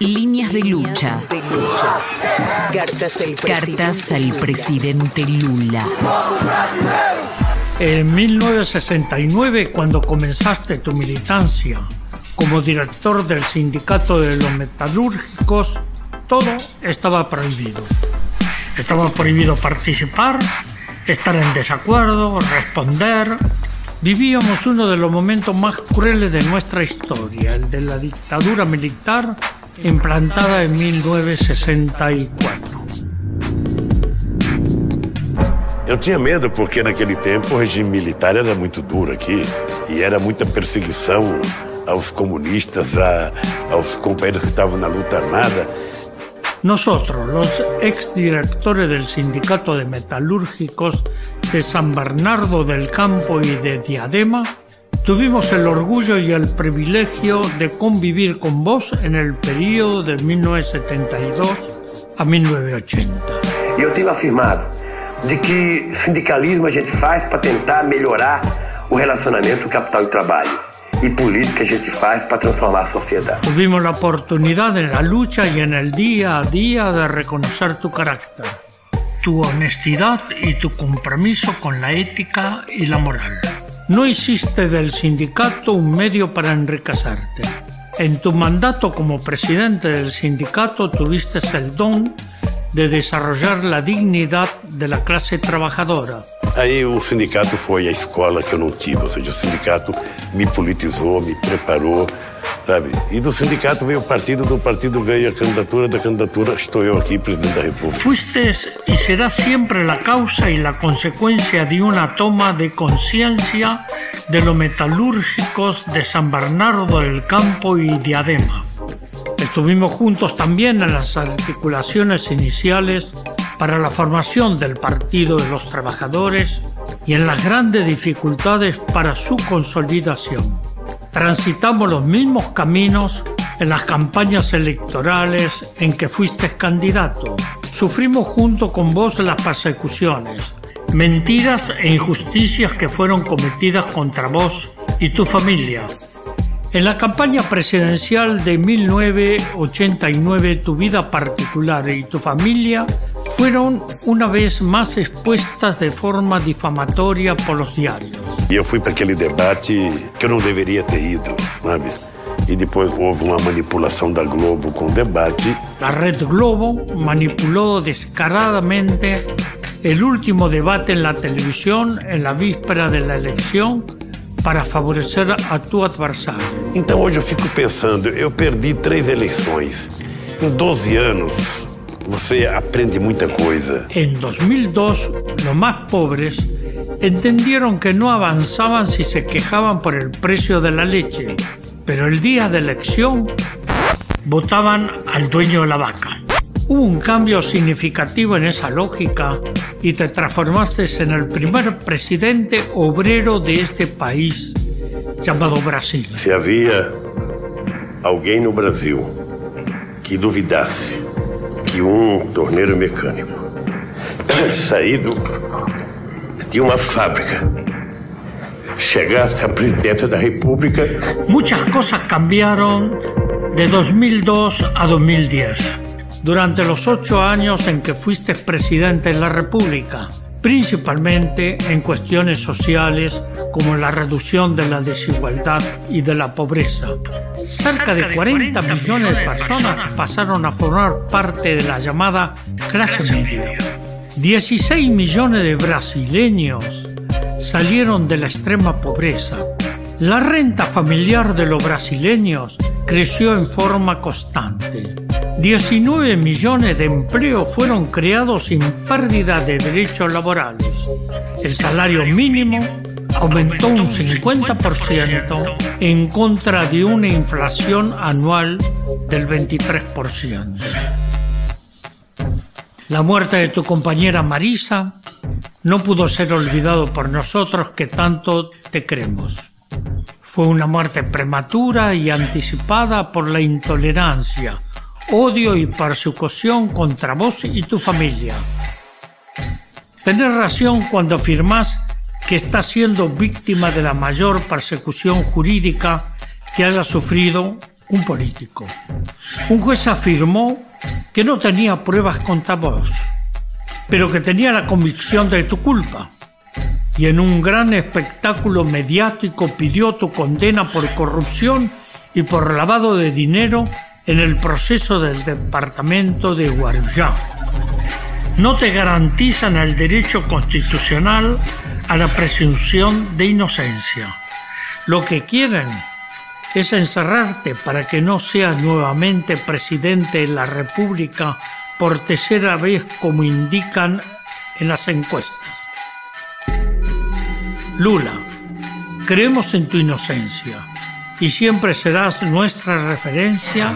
Líneas de lucha. Cartas al Cartas al presidente Lula. En 1969, cuando comenzaste tu militancia como director del sindicato de los metalúrgicos, todo estaba prohibido. Estaba prohibido participar, estar en desacuerdo, responder. Vivíamos uno de los momentos más crueles de nuestra historia, el de la dictadura militar implantada en 1964. Eu tinha medo porque naquele tempo o regime militar era muito duro aqui e era muita perseguição aos comunistas, a, aos companheiros que estavam na luta armada. Nosotros, los exdirectores del Sindicato de Metalúrgicos de San Bernardo del Campo y de Diadema, tuvimos el orgullo y el privilegio de convivir con vos en el periodo de 1972 a 1980. E eu tenho afirmado de que sindicalismo a gente faz para tentar melhorar o relacionamento capital e trabalho. Y política a gente faz para transformar a sociedad. Tuvimos la oportunidad en la lucha y en el día a día de reconocer tu carácter, tu honestidad y tu compromiso con la ética y la moral. No hiciste del sindicato un medio para enriquecerte. En tu mandato como presidente del sindicato tuviste el don de desarrollar la dignidad de la clase trabajadora Aí o sindicato foi a escola que eu não tive, ou seja, o sindicato me politizou, me preparou, sabe? E do sindicato veio o partido, do partido veio a candidatura, da candidatura estou eu aqui, presidente da República. Fuiste y será siempre la causa y la consecuencia de una toma de conciencia de los metalúrgicos de San Bernardo del Campo y Diadema. Estuvimos juntos también en las articulaciones iniciales para la formación del Partido de los Trabajadores y en las grandes dificultades para su consolidación. Transitamos los mismos caminos en las campañas electorales en que fuiste candidato. Sufrimos junto con vos las persecuciones, mentiras e injusticias que fueron cometidas contra vos y tu familia. En la campaña presidencial de 1989 tu vida particular y tu familia fueron una vez más expuestas de forma difamatoria por los diarios. E eu fui para aquele debate que eu não deveria ter ido, sabe? E depois houve uma manipulação da Globo com o debate. La Red Globo manipuló descaradamente el último debate en la televisión en la víspera de la elección para favorecer a tu adversário. Então hoje eu fico pensando, eu perdi três eleições. Em 12 anos, você aprende mucha cosa. En 2002, los más pobres entendieron que no avanzaban si se quejaban por el precio de la leche, pero el día de elección votaban al dueño de la vaca. Hubo un cambio significativo en esa lógica y te transformaste en el primer presidente obrero de este país llamado Brasil. Si había alguien no Brasil que duvidase que um torneiro mecânico saído de uma fábrica chegasse a presidente da República. Muchas cosas cambiaron de 2002 a 2010, durante los ocho años en que fuiste presidente de la República principalmente en cuestiones sociales como la reducción de la desigualdad y de la pobreza. Cerca de 40 millones de personas pasaron a formar parte de la llamada clase media. 16 millones de brasileños salieron de la extrema pobreza. La renta familiar de los brasileños creció en forma constante. 19 millones de empleos fueron creados sin pérdida de derechos laborales. El salario mínimo aumentó un 50% en contra de una inflación anual del 23%. La muerte de tu compañera Marisa no pudo ser olvidado por nosotros que tanto te queremos. Fue una muerte prematura y anticipada por la intolerancia, odio y persecución contra vos y tu familia. Tenés razón cuando afirmás que estás siendo víctima de la mayor persecución jurídica que haya sufrido un político. Un juez afirmó que no tenía pruebas contra vos, pero que tenía la convicción de tu culpa. Y en un gran espectáculo mediático pidió tu condena por corrupción y por lavado de dinero en el proceso del departamento de Guarujá. No te garantizan el derecho constitucional a la presunción de inocencia. Lo que quieren es encerrarte para que no seas nuevamente presidente de la República por tercera vez como indican en las encuestas. Lula, creemos en tu inocencia y siempre serás nuestra referencia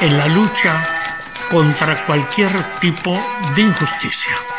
en la lucha contra cualquier tipo de injusticia.